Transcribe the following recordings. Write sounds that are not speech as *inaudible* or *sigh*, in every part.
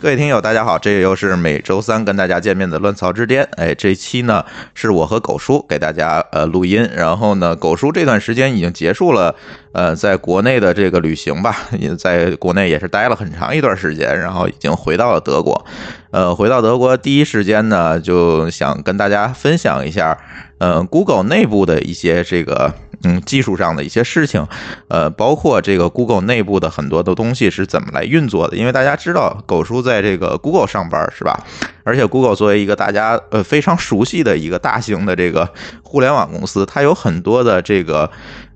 各位听友，大家好，这又是每周三跟大家见面的乱曹之巅。哎，这期呢是我和狗叔给大家呃录音，然后呢，狗叔这段时间已经结束了呃在国内的这个旅行吧，也在国内也是待了很长一段时间，然后已经回到了德国。呃，回到德国第一时间呢，就想跟大家分享一下，呃，Google 内部的一些这个。嗯，技术上的一些事情，呃，包括这个 Google 内部的很多的东西是怎么来运作的？因为大家知道，狗叔在这个 Google 上班是吧？而且 Google 作为一个大家呃非常熟悉的一个大型的这个互联网公司，它有很多的这个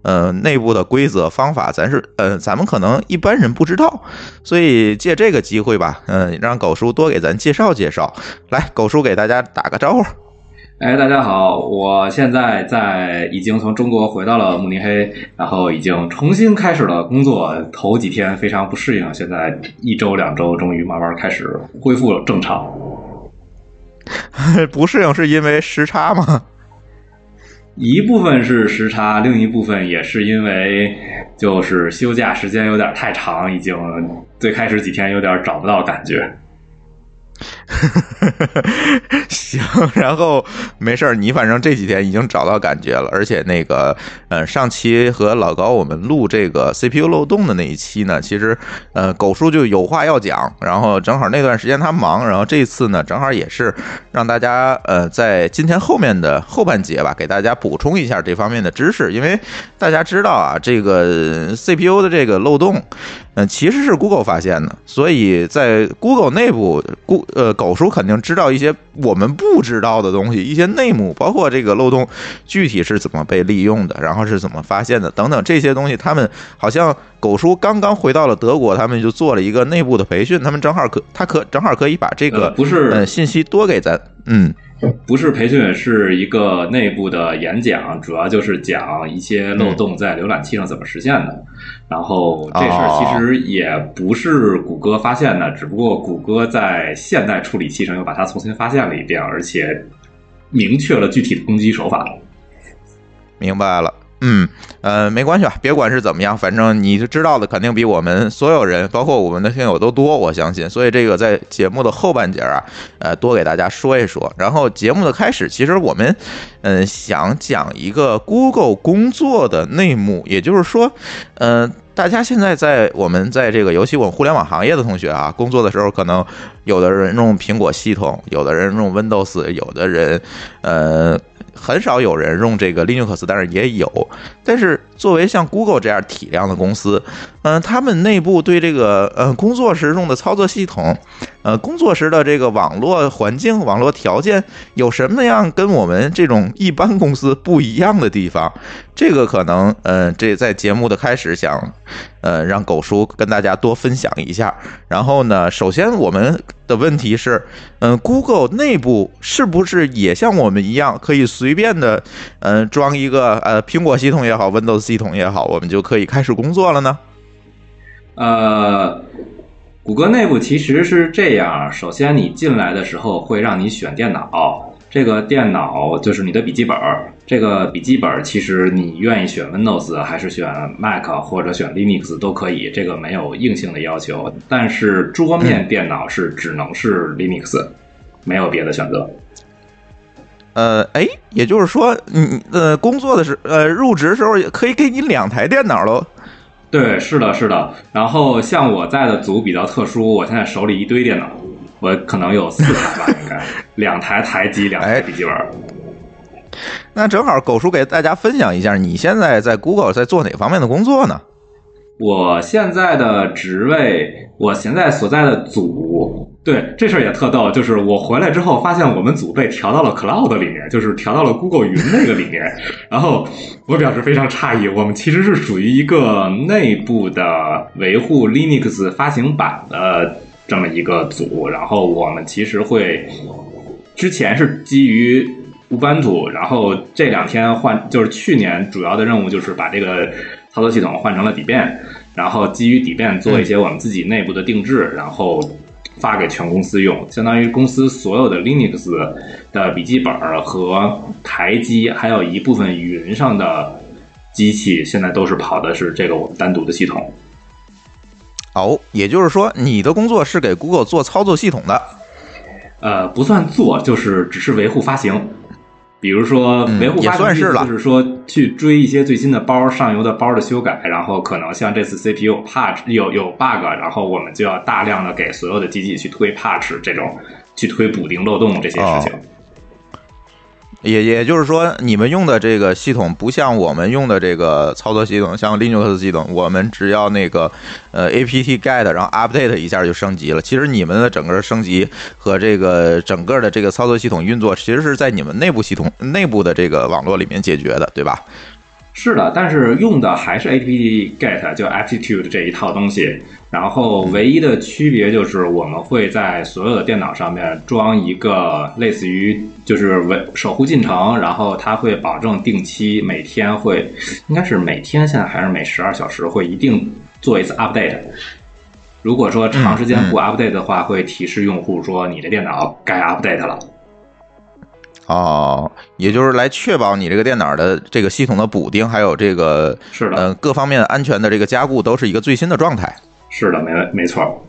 呃内部的规则方法，咱是呃咱们可能一般人不知道，所以借这个机会吧，嗯，让狗叔多给咱介绍介绍。来，狗叔给大家打个招呼。哎，大家好，我现在在已经从中国回到了慕尼黑，然后已经重新开始了工作。头几天非常不适应，现在一周两周，终于慢慢开始恢复了正常。*laughs* 不适应是因为时差吗？一部分是时差，另一部分也是因为就是休假时间有点太长，已经最开始几天有点找不到感觉。*laughs* 行，然后没事儿，你反正这几天已经找到感觉了，而且那个，呃，上期和老高我们录这个 CPU 漏洞的那一期呢，其实，呃，狗叔就有话要讲，然后正好那段时间他忙，然后这次呢，正好也是让大家，呃，在今天后面的后半节吧，给大家补充一下这方面的知识，因为大家知道啊，这个 CPU 的这个漏洞。嗯，其实是 Google 发现的，所以在 Google 内部，顾呃狗叔肯定知道一些我们不知道的东西，一些内幕，包括这个漏洞具体是怎么被利用的，然后是怎么发现的等等这些东西，他们好像狗叔刚刚回到了德国，他们就做了一个内部的培训，他们正好可他可正好可以把这个不是呃信息多给咱，嗯。*laughs* 不是培训，是一个内部的演讲，主要就是讲一些漏洞在浏览器上怎么实现的。然后这事儿其实也不是谷歌发现的，只不过谷歌在现代处理器上又把它重新发现了一遍，而且明确了具体的攻击手法。明白了。嗯，呃，没关系吧，别管是怎么样，反正你知道的肯定比我们所有人，包括我们的听友都多，我相信。所以这个在节目的后半截啊，呃，多给大家说一说。然后节目的开始，其实我们，嗯，想讲一个 Google 工作的内幕，也就是说，嗯，大家现在在我们在这个尤其我互联网行业的同学啊，工作的时候，可能有的人用苹果系统，有的人用 Windows，有的人，呃。很少有人用这个 Linux，但是也有。但是作为像 Google 这样体量的公司，嗯，他们内部对这个呃工作时用的操作系统，呃，工作时的这个网络环境、网络条件有什么样跟我们这种一般公司不一样的地方？这个可能，呃，这在节目的开始想，呃，让狗叔跟大家多分享一下。然后呢，首先我们的问题是，嗯，Google 内部是不是也像我们一样，可以随便的，嗯，装一个呃苹果系统也好，Windows 系统也好，我们就可以开始工作了呢？呃，谷歌内部其实是这样，首先你进来的时候会让你选电脑。这个电脑就是你的笔记本儿，这个笔记本儿其实你愿意选 Windows 还是选 Mac 或者选 Linux 都可以，这个没有硬性的要求。但是桌面电脑是只能是 Linux，没有别的选择。呃，哎，也就是说，你呃工作的时呃入职时候也可以给你两台电脑喽。对，是的，是的。然后像我在的组比较特殊，我现在手里一堆电脑。我可能有四台吧，应该两台台机，两台笔记本。*laughs* 那正好狗叔给大家分享一下，你现在在 Google 在做哪方面的工作呢？我现在的职位，我现在所在的组，对这事儿也特逗，就是我回来之后发现我们组被调到了 Cloud 里面，就是调到了 Google 云那个里面，*laughs* 然后我表示非常诧异，我们其实是属于一个内部的维护 Linux 发行版的这么一个组，然后我们其实会之前是基于。乌班图，然后这两天换，就是去年主要的任务就是把这个操作系统换成了 Debian，然后基于 Debian 做一些我们自己内部的定制，然后发给全公司用，相当于公司所有的 Linux 的笔记本和台机，还有一部分云上的机器，现在都是跑的是这个我们单独的系统。哦，也就是说，你的工作是给 Google 做操作系统的？呃，不算做，就是只是维护发行。比如说维护发行，就是说去追一些最新的包、上游的包的修改，然后可能像这次 CPU patch 有有 bug，然后我们就要大量的给所有的机器去推 patch 这种，去推补丁漏洞这些事情。也也就是说，你们用的这个系统不像我们用的这个操作系统，像 Linux 系统，我们只要那个呃 apt get，然后 update 一下就升级了。其实你们的整个升级和这个整个的这个操作系统运作，其实是在你们内部系统内部的这个网络里面解决的，对吧？是的，但是用的还是 apt get，就 aptitude 这一套东西。然后唯一的区别就是我们会在所有的电脑上面装一个类似于就是维守护进程，然后它会保证定期每天会，应该是每天现在还是每十二小时会一定做一次 update。如果说长时间不 update 的话，会提示用户说你的电脑该 update 了。哦，也就是来确保你这个电脑的这个系统的补丁，还有这个是的，呃，各方面安全的这个加固都是一个最新的状态。是的，没没错。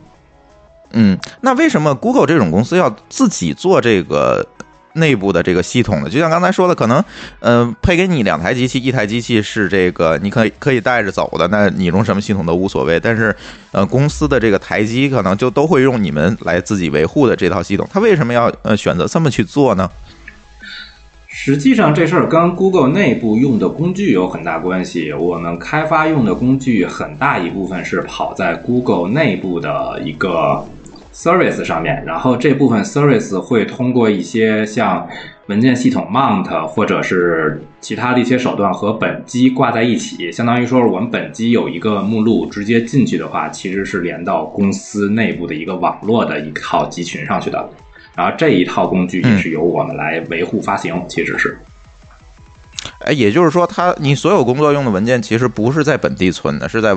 嗯，那为什么 Google 这种公司要自己做这个内部的这个系统呢？就像刚才说的，可能，嗯，配给你两台机器，一台机器是这个你可以可以带着走的，那你用什么系统都无所谓。但是，呃，公司的这个台机可能就都会用你们来自己维护的这套系统。他为什么要呃选择这么去做呢？实际上，这事儿跟 Google 内部用的工具有很大关系。我们开发用的工具很大一部分是跑在 Google 内部的一个 service 上面，然后这部分 service 会通过一些像文件系统 mount 或者是其他的一些手段和本机挂在一起，相当于说我们本机有一个目录，直接进去的话，其实是连到公司内部的一个网络的一套集群上去的。然后这一套工具也是由我们来维护发行，其实是，哎，也就是说，它你所有工作用的文件其实不是在本地存的，是在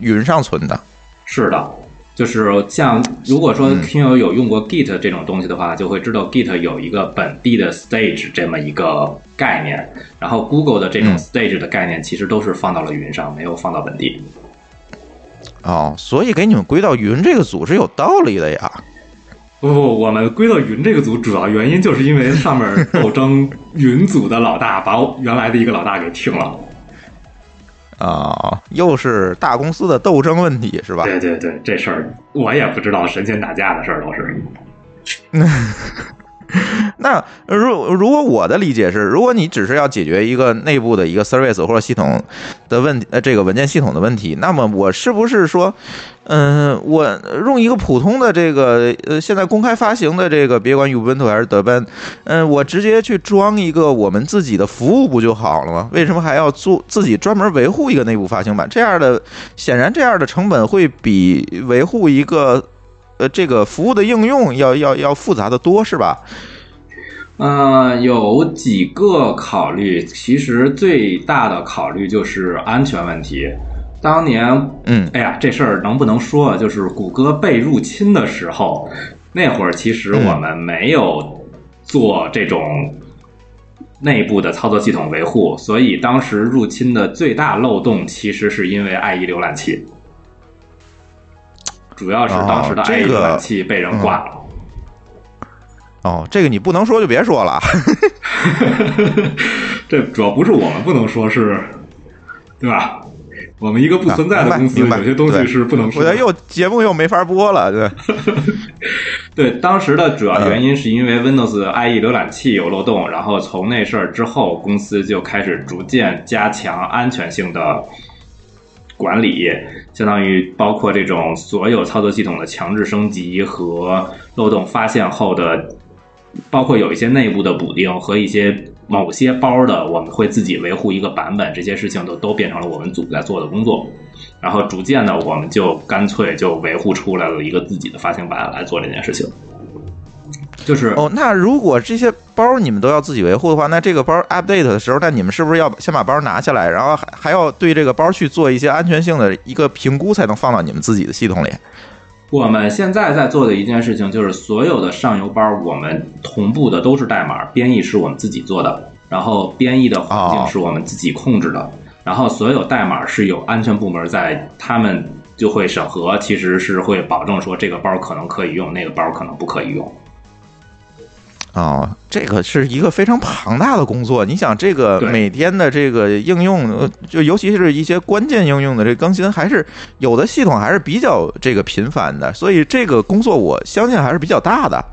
云上存的。是的，就是像如果说听友有用过 Git 这种东西的话，就会知道 Git 有一个本地的 stage 这么一个概念，然后 Google 的这种 stage 的概念其实都是放到了云上，没有放到本地。哦，所以给你们归到云这个组是有道理的呀。不不，我们归到云这个组，主要原因就是因为上面斗争云组的老大把原来的一个老大给停了。啊，又是大公司的斗争问题是吧？对对对，这事儿我也不知道，神仙打架的事儿都是。*laughs* *laughs* 那如如果我的理解是，如果你只是要解决一个内部的一个 service 或者系统的问题，呃，这个文件系统的问题，那么我是不是说，嗯，我用一个普通的这个呃，现在公开发行的这个，别管 Ubuntu 还是德班，嗯，我直接去装一个我们自己的服务不就好了吗？为什么还要做自己专门维护一个内部发行版？这样的显然这样的成本会比维护一个。呃，这个服务的应用要要要复杂的多，是吧？呃，有几个考虑，其实最大的考虑就是安全问题。当年，嗯，哎呀，这事儿能不能说？就是谷歌被入侵的时候，那会儿其实我们没有做这种内部的操作系统维护，所以当时入侵的最大漏洞其实是因为 IE 浏览器。主要是当时的 IE 浏览器被人挂了。哦，这个你不能说就别说了。*laughs* 这主要不是我们不能说，是，对吧？我们一个不存在的公司，有些东西是不能说的。我觉得又节目又没法播了，对，*laughs* 对，当时的主要原因是因为 Windows IE 浏览器有漏洞，然后从那事儿之后，公司就开始逐渐加强安全性的管理，相当于包括这种所有操作系统的强制升级和漏洞发现后的，包括有一些内部的补丁和一些某些包的，我们会自己维护一个版本，这些事情都都变成了我们组在做的工作。然后逐渐的，我们就干脆就维护出来了一个自己的发行版来做这件事情。就是哦，那如果这些包你们都要自己维护的话，那这个包 update 的时候，那你们是不是要先把包拿下来，然后还还要对这个包去做一些安全性的一个评估，才能放到你们自己的系统里？我们现在在做的一件事情，就是所有的上游包，我们同步的都是代码，编译是我们自己做的，然后编译的环境是我们自己控制的，然后所有代码是有安全部门在，他们就会审核，其实是会保证说这个包可能可以用，那个包可能不可以用。哦，这个是一个非常庞大的工作。你想，这个每天的这个应用，呃就尤其是一些关键应用的这更新，还是有的系统还是比较这个频繁的，所以这个工作我相信还是比较大的。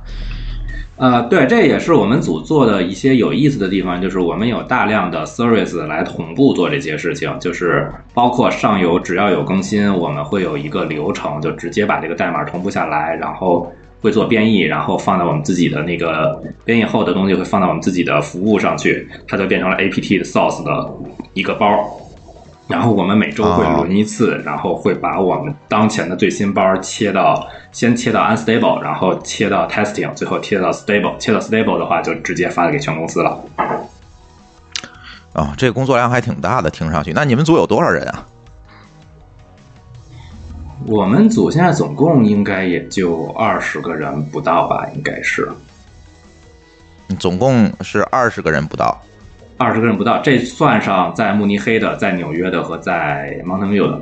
呃，对，这也是我们组做的一些有意思的地方，就是我们有大量的 service 来同步做这些事情，就是包括上游只要有更新，我们会有一个流程，就直接把这个代码同步下来，然后会做编译，然后放到我们自己的那个编译后的东西会放到我们自己的服务上去，它就变成了 apt 的 source 的一个包。然后我们每周会轮一次，然后会把我们当前的最新包切到，先切到 unstable，然后切到 testing，最后切到 stable。切到 stable 的话，就直接发给全公司了。哦，这工作量还挺大的，听上去。那你们组有多少人啊？我们组现在总共应该也就二十个人不到吧，应该是总共是二十个人不到。二十个人不到，这算上在慕尼黑的、在纽约的和在 Mountain View 的。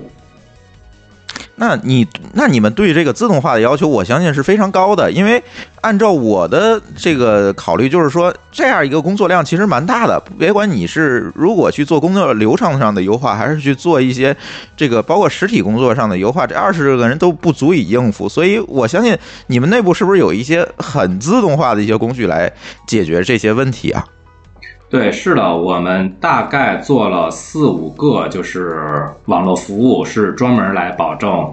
那你那你们对这个自动化的要求，我相信是非常高的，因为按照我的这个考虑，就是说这样一个工作量其实蛮大的。别管你是如果去做工作流程上的优化，还是去做一些这个包括实体工作上的优化，这二十个人都不足以应付。所以我相信你们内部是不是有一些很自动化的一些工具来解决这些问题啊？对，是的，我们大概做了四五个，就是网络服务，是专门来保证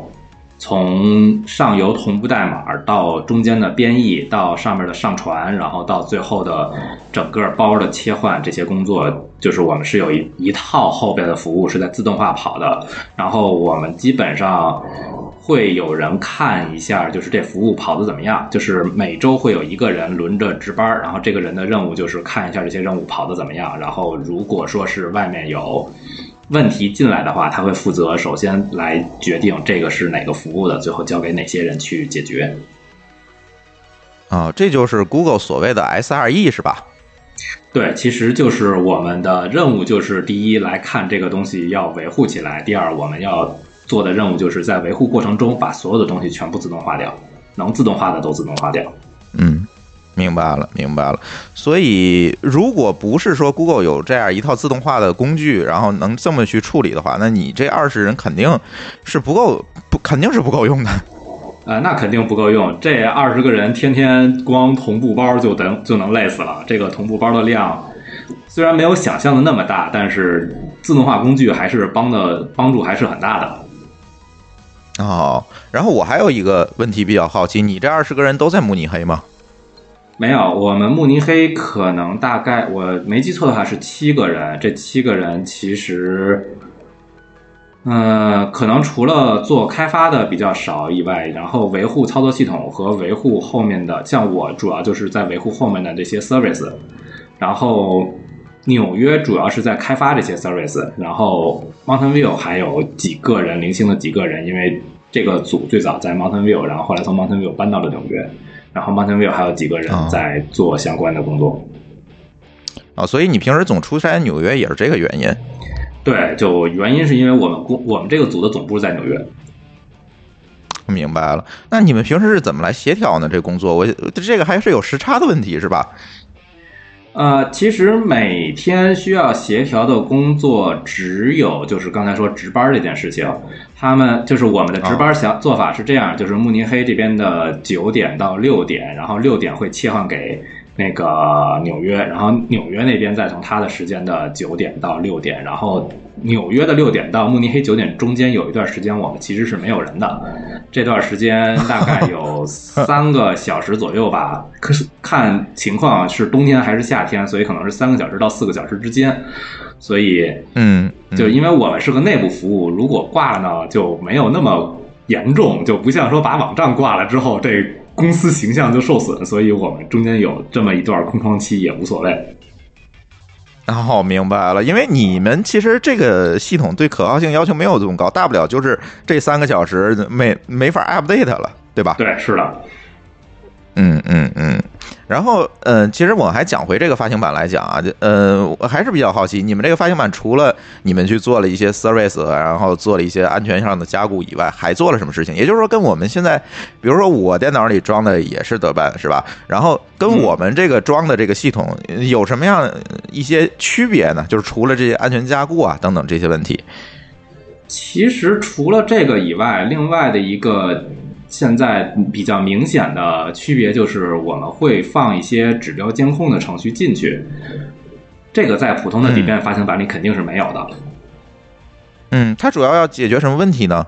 从上游同步代码到中间的编译，到上面的上传，然后到最后的整个包的切换这些工作，就是我们是有一一套后边的服务是在自动化跑的，然后我们基本上。会有人看一下，就是这服务跑的怎么样。就是每周会有一个人轮着值班，然后这个人的任务就是看一下这些任务跑的怎么样。然后如果说是外面有问题进来的话，他会负责首先来决定这个是哪个服务的，最后交给哪些人去解决。啊，这就是 Google 所谓的 SRE 是吧？对，其实就是我们的任务，就是第一来看这个东西要维护起来，第二我们要。做的任务就是在维护过程中把所有的东西全部自动化掉，能自动化的都自动化掉。嗯，明白了，明白了。所以，如果不是说 Google 有这样一套自动化的工具，然后能这么去处理的话，那你这二十人肯定是不够，不肯定是不够用的。呃，那肯定不够用。这二十个人天天光同步包就能就能累死了。这个同步包的量虽然没有想象的那么大，但是自动化工具还是帮的帮助还是很大的。哦，然后我还有一个问题比较好奇，你这二十个人都在慕尼黑吗？没有，我们慕尼黑可能大概我没记错的话是七个人，这七个人其实，呃，可能除了做开发的比较少以外，然后维护操作系统和维护后面的，像我主要就是在维护后面的这些 service，然后纽约主要是在开发这些 service，然后 Mountain View 还有几个人零星的几个人，因为这个组最早在 Mountain View，然后后来从 Mountain View 搬到了纽约，然后 Mountain View 还有几个人在做相关的工作。啊、所以你平时总出差纽约也是这个原因。对，就原因是因为我们公我们这个组的总部在纽约。明白了，那你们平时是怎么来协调呢？这工作我这个还是有时差的问题是吧？呃，其实每天需要协调的工作只有就是刚才说值班这件事情。他们就是我们的值班小做法是这样，就是慕尼黑这边的九点到六点，然后六点会切换给那个纽约，然后纽约那边再从他的时间的九点到六点，然后纽约的六点到慕尼黑九点中间有一段时间我们其实是没有人的，这段时间大概有 *laughs* 三个小时左右吧，可是看情况是冬天还是夏天，所以可能是三个小时到四个小时之间。所以，嗯，就因为我们是个内部服务，如果挂了呢，就没有那么严重，就不像说把网站挂了之后，这公司形象就受损。所以我们中间有这么一段空窗期也无所谓。哦，明白了，因为你们其实这个系统对可靠性要求没有这么高，大不了就是这三个小时没没法 update 了，对吧？对，是的。嗯嗯嗯，然后嗯，其实我还讲回这个发行版来讲啊，就呃，我还是比较好奇，你们这个发行版除了你们去做了一些 service，然后做了一些安全上的加固以外，还做了什么事情？也就是说，跟我们现在，比如说我电脑里装的也是德办，是吧？然后跟我们这个装的这个系统有什么样一些区别呢？就是除了这些安全加固啊等等这些问题，其实除了这个以外，另外的一个。现在比较明显的区别就是，我们会放一些指标监控的程序进去，这个在普通的底片发行版里肯定是没有的。嗯，它主要要解决什么问题呢？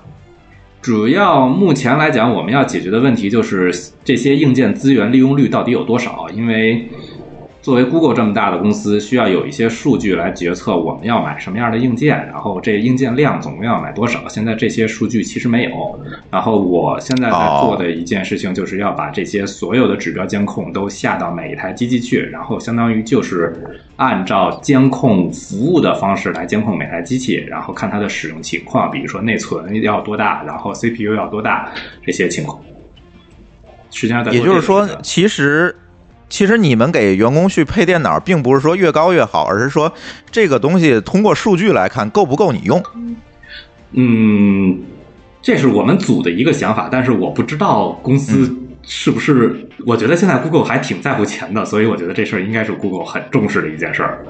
主要目前来讲，我们要解决的问题就是这些硬件资源利用率到底有多少，因为。作为 Google 这么大的公司，需要有一些数据来决策我们要买什么样的硬件，然后这硬件量总共要买多少。现在这些数据其实没有。然后我现在在做的一件事情，就是要把这些所有的指标监控都下到每一台机器去，然后相当于就是按照监控服务的方式来监控每台机器，然后看它的使用情况，比如说内存要多大，然后 CPU 要多大这些情况。实际上，也就是说，其实。其实你们给员工去配电脑，并不是说越高越好，而是说这个东西通过数据来看够不够你用。嗯，这是我们组的一个想法，但是我不知道公司是不是。我觉得现在 Google 还挺在乎钱的，所以我觉得这事儿应该是 Google 很重视的一件事儿。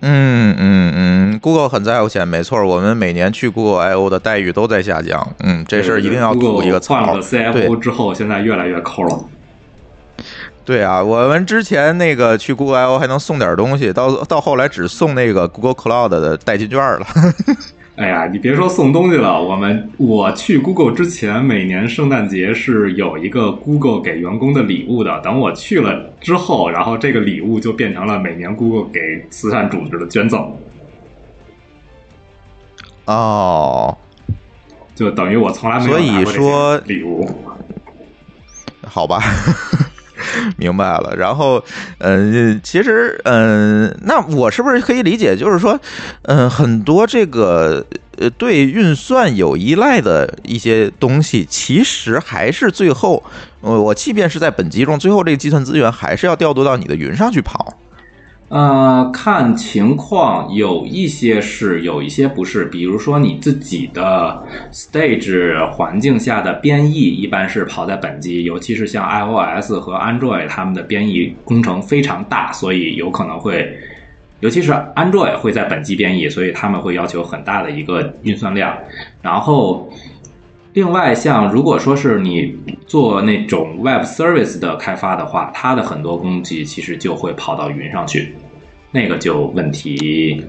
嗯嗯嗯，Google 很在乎钱，没错。我们每年去 Google I/O 的待遇都在下降。嗯，这事儿一定要吐一个槽。换了 CFO 之后，现在越来越抠了。对啊，我们之前那个去 Google I/O 还能送点东西，到到后来只送那个 Google Cloud 的代金券了。*laughs* 哎呀，你别说送东西了，我们我去 Google 之前，每年圣诞节是有一个 Google 给员工的礼物的。等我去了之后，然后这个礼物就变成了每年 Google 给慈善组织的捐赠。哦，就等于我从来没有拿过礼物。好吧。*laughs* *laughs* 明白了，然后，嗯，其实，嗯，那我是不是可以理解，就是说，嗯，很多这个呃对运算有依赖的一些东西，其实还是最后，呃，我即便是在本机中，最后这个计算资源还是要调度到你的云上去跑。呃，看情况，有一些是，有一些不是。比如说你自己的 stage 环境下的编译，一般是跑在本机，尤其是像 iOS 和 Android，他们的编译工程非常大，所以有可能会，尤其是 Android 会在本机编译，所以他们会要求很大的一个运算量，然后。另外，像如果说是你做那种 Web Service 的开发的话，它的很多工具其实就会跑到云上去，那个就问题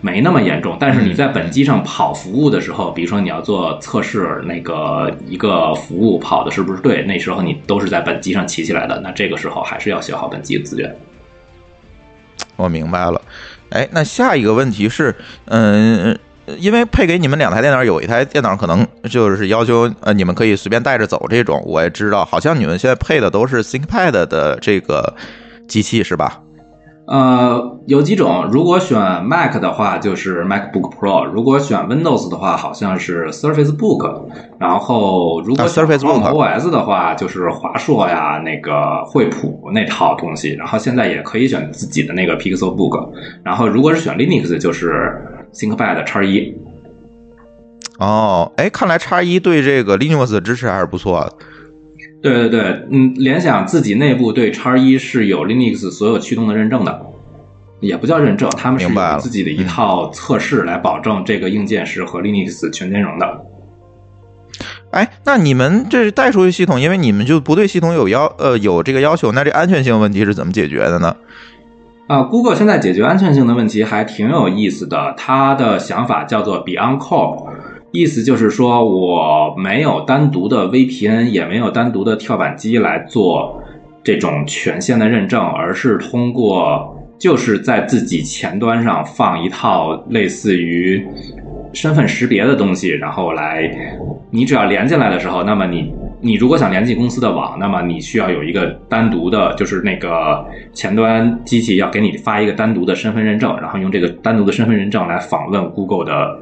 没那么严重。但是你在本机上跑服务的时候，比如说你要做测试，那个一个服务跑的是不是对，那时候你都是在本机上骑起来的，那这个时候还是要消耗本机的资源。我明白了。哎，那下一个问题是，嗯。因为配给你们两台电脑，有一台电脑可能就是要求呃，你们可以随便带着走这种。我也知道，好像你们现在配的都是 ThinkPad 的这个机器是吧？呃，有几种。如果选 Mac 的话，就是 MacBook Pro；如果选 Windows 的话，好像是 Surface Book。然后如果 Surface Book OS 的话，就是华硕呀，那个惠普那套东西。然后现在也可以选自己的那个 Pixel Book。然后如果是选 Linux，就是。ThinkPad 叉一，哦，哎，看来叉一对这个 Linux 的支持还是不错的。对对对，嗯，联想自己内部对叉一是有 Linux 所有驱动的认证的，也不叫认证，他们是有自己的一套测试来保证这个硬件是和 Linux 全兼容的。哎，那你们这带出去系统，因为你们就不对系统有要呃有这个要求，那这安全性问题是怎么解决的呢？啊、g o o g l e 现在解决安全性的问题还挺有意思的，它的想法叫做 Beyond Core，意思就是说我没有单独的 VPN，也没有单独的跳板机来做这种权限的认证，而是通过就是在自己前端上放一套类似于身份识别的东西，然后来，你只要连进来的时候，那么你你如果想连进公司的网，那么你需要有一个单独的，就是那个前端机器要给你发一个单独的身份认证，然后用这个单独的身份认证来访问 Google 的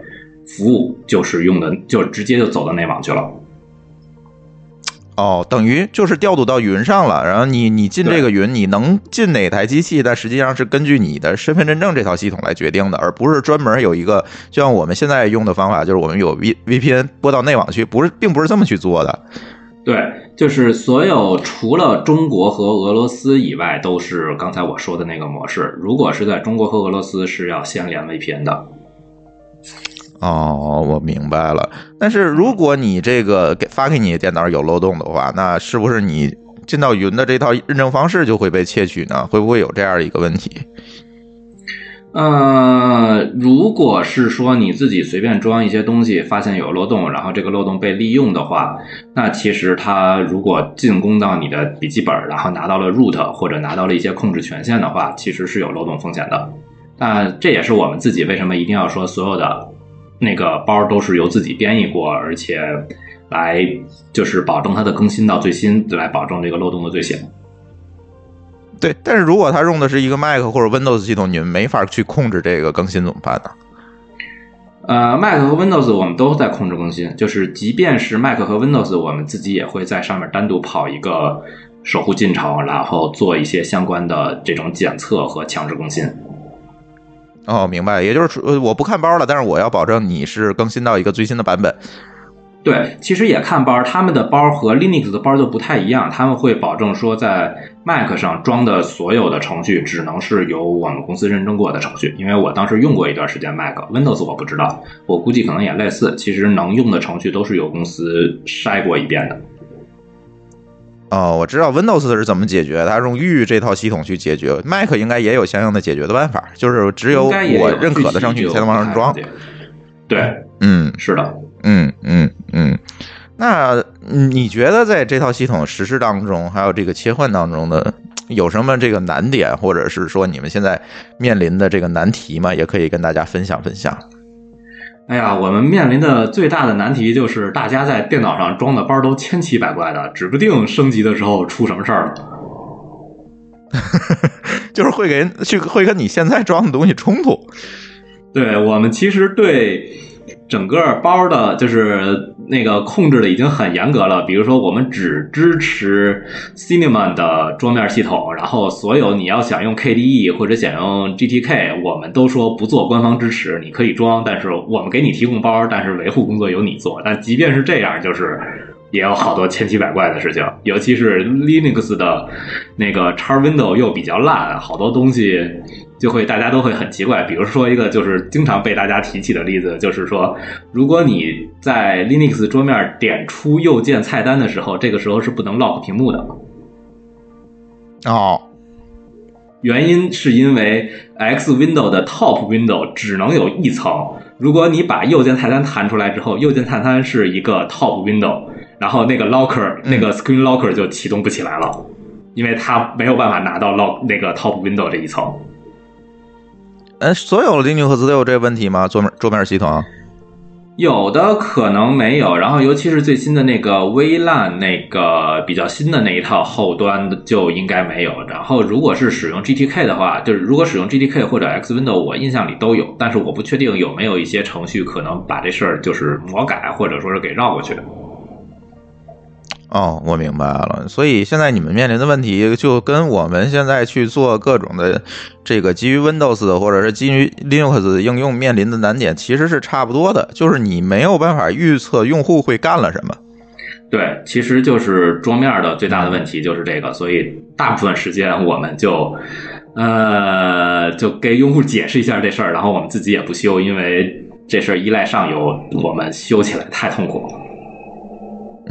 服务，就是用的就直接就走到内网去了。哦，等于就是调度到云上了，然后你你进这个云，你能进哪台机器，但实际上是根据你的身份认证这套系统来决定的，而不是专门有一个，就像我们现在用的方法，就是我们有 V VPN 拨到内网去，不是，并不是这么去做的。对，就是所有除了中国和俄罗斯以外，都是刚才我说的那个模式。如果是在中国和俄罗斯，是要先连 VPN 的。哦，我明白了。但是如果你这个给发给你电脑有漏洞的话，那是不是你进到云的这套认证方式就会被窃取呢？会不会有这样一个问题？呃，如果是说你自己随便装一些东西，发现有漏洞，然后这个漏洞被利用的话，那其实它如果进攻到你的笔记本，然后拿到了 root 或者拿到了一些控制权限的话，其实是有漏洞风险的。那这也是我们自己为什么一定要说所有的那个包都是由自己编译过，而且来就是保证它的更新到最新，来保证这个漏洞的最小。对，但是如果他用的是一个 Mac 或者 Windows 系统，你们没法去控制这个更新怎么办呢？呃，Mac 和 Windows 我们都在控制更新，就是即便是 Mac 和 Windows，我们自己也会在上面单独跑一个守护进程，然后做一些相关的这种检测和强制更新。哦，明白，也就是说我不看包了，但是我要保证你是更新到一个最新的版本。对，其实也看包，他们的包和 Linux 的包就不太一样，他们会保证说在 Mac 上装的所有的程序只能是由我们公司认证过的程序，因为我当时用过一段时间 Mac，Windows 我不知道，我估计可能也类似，其实能用的程序都是由公司筛过一遍的。哦，我知道 Windows 是怎么解决，它用域这套系统去解决。Mac 应该也有相应的解决的办法，就是只有我认可的上去，才能往上装。对，嗯是的。嗯嗯嗯。那嗯你觉得在这套系统实施当中，还有这个切换当中的有什么这个难点，或者是说你们现在面临的这个难题吗？也可以跟大家分享分享。哎呀，我们面临的最大的难题就是大家在电脑上装的包都千奇百怪的，指不定升级的时候出什么事儿了。*laughs* 就是会给人去会跟你现在装的东西冲突。对我们其实对整个包的，就是那个控制的已经很严格了。比如说，我们只支持 Cinnamon 的桌面系统，然后所有你要想用 KDE 或者想用 GTK，我们都说不做官方支持，你可以装，但是我们给你提供包，但是维护工作由你做。但即便是这样，就是。也有好多千奇百怪的事情，尤其是 Linux 的那个叉 Window 又比较烂，好多东西就会大家都会很奇怪。比如说一个就是经常被大家提起的例子，就是说，如果你在 Linux 桌面点出右键菜单的时候，这个时候是不能 lock 屏幕的。哦，原因是因为 X Window 的 Top Window 只能有一层，如果你把右键菜单弹出来之后，右键菜单是一个 Top Window，然后那个 Locker 那个 Screen Locker 就启动不起来了，因为它没有办法拿到 lock 那个 Top Window 这一层。哎，所有的 Linux 都有这个问题吗？桌面桌面系统？有的可能没有，然后尤其是最新的那个微烂那个比较新的那一套后端就应该没有。然后如果是使用 GTK 的话，就是如果使用 GTK 或者 X Window，我印象里都有，但是我不确定有没有一些程序可能把这事儿就是魔改或者说是给绕过去。哦，我明白了。所以现在你们面临的问题，就跟我们现在去做各种的这个基于 Windows 的或者是基于 Linux 应用面临的难点，其实是差不多的，就是你没有办法预测用户会干了什么。对，其实就是桌面的最大的问题就是这个，所以大部分时间我们就，呃，就给用户解释一下这事儿，然后我们自己也不修，因为这事儿依赖上游，我们修起来太痛苦了。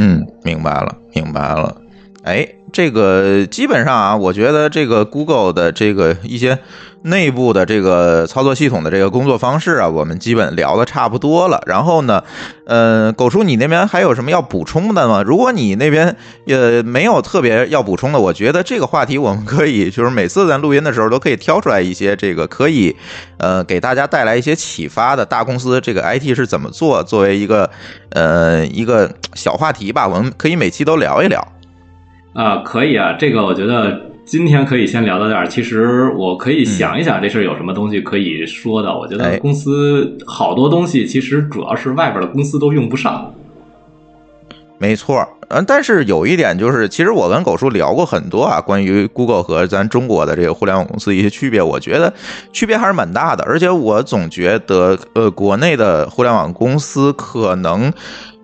嗯，明白了，明白了。哎，这个基本上啊，我觉得这个 Google 的这个一些内部的这个操作系统的这个工作方式啊，我们基本聊的差不多了。然后呢，呃，狗叔，你那边还有什么要补充的吗？如果你那边也没有特别要补充的，我觉得这个话题我们可以就是每次咱录音的时候都可以挑出来一些这个可以呃给大家带来一些启发的大公司这个 IT 是怎么做，作为一个呃一个小话题吧，我们可以每期都聊一聊。啊，可以啊，这个我觉得今天可以先聊到这儿。其实我可以想一想这事儿有什么东西可以说的。我觉哎得公司好多东西其实主要是外边的公司都用不上。没错，嗯，但是有一点就是，其实我跟狗叔聊过很多啊，关于 Google 和咱中国的这个互联网公司一些区别，我觉得区别还是蛮大的。而且我总觉得，呃，国内的互联网公司可能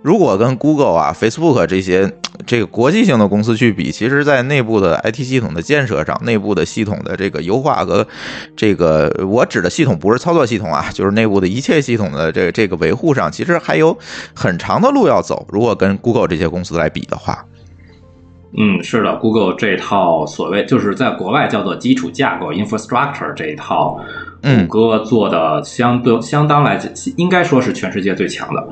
如果跟 Google 啊、Facebook 这些这个国际性的公司去比，其实在内部的 IT 系统的建设上，内部的系统的这个优化和这个我指的系统不是操作系统啊，就是内部的一切系统的这个这个维护上，其实还有很长的路要走。如果跟 Google 这些公司来比的话，嗯，是的，Google 这套所谓就是在国外叫做基础架构 （infrastructure） 这一套，嗯谷歌做的相对相当来讲，应该说是全世界最强的。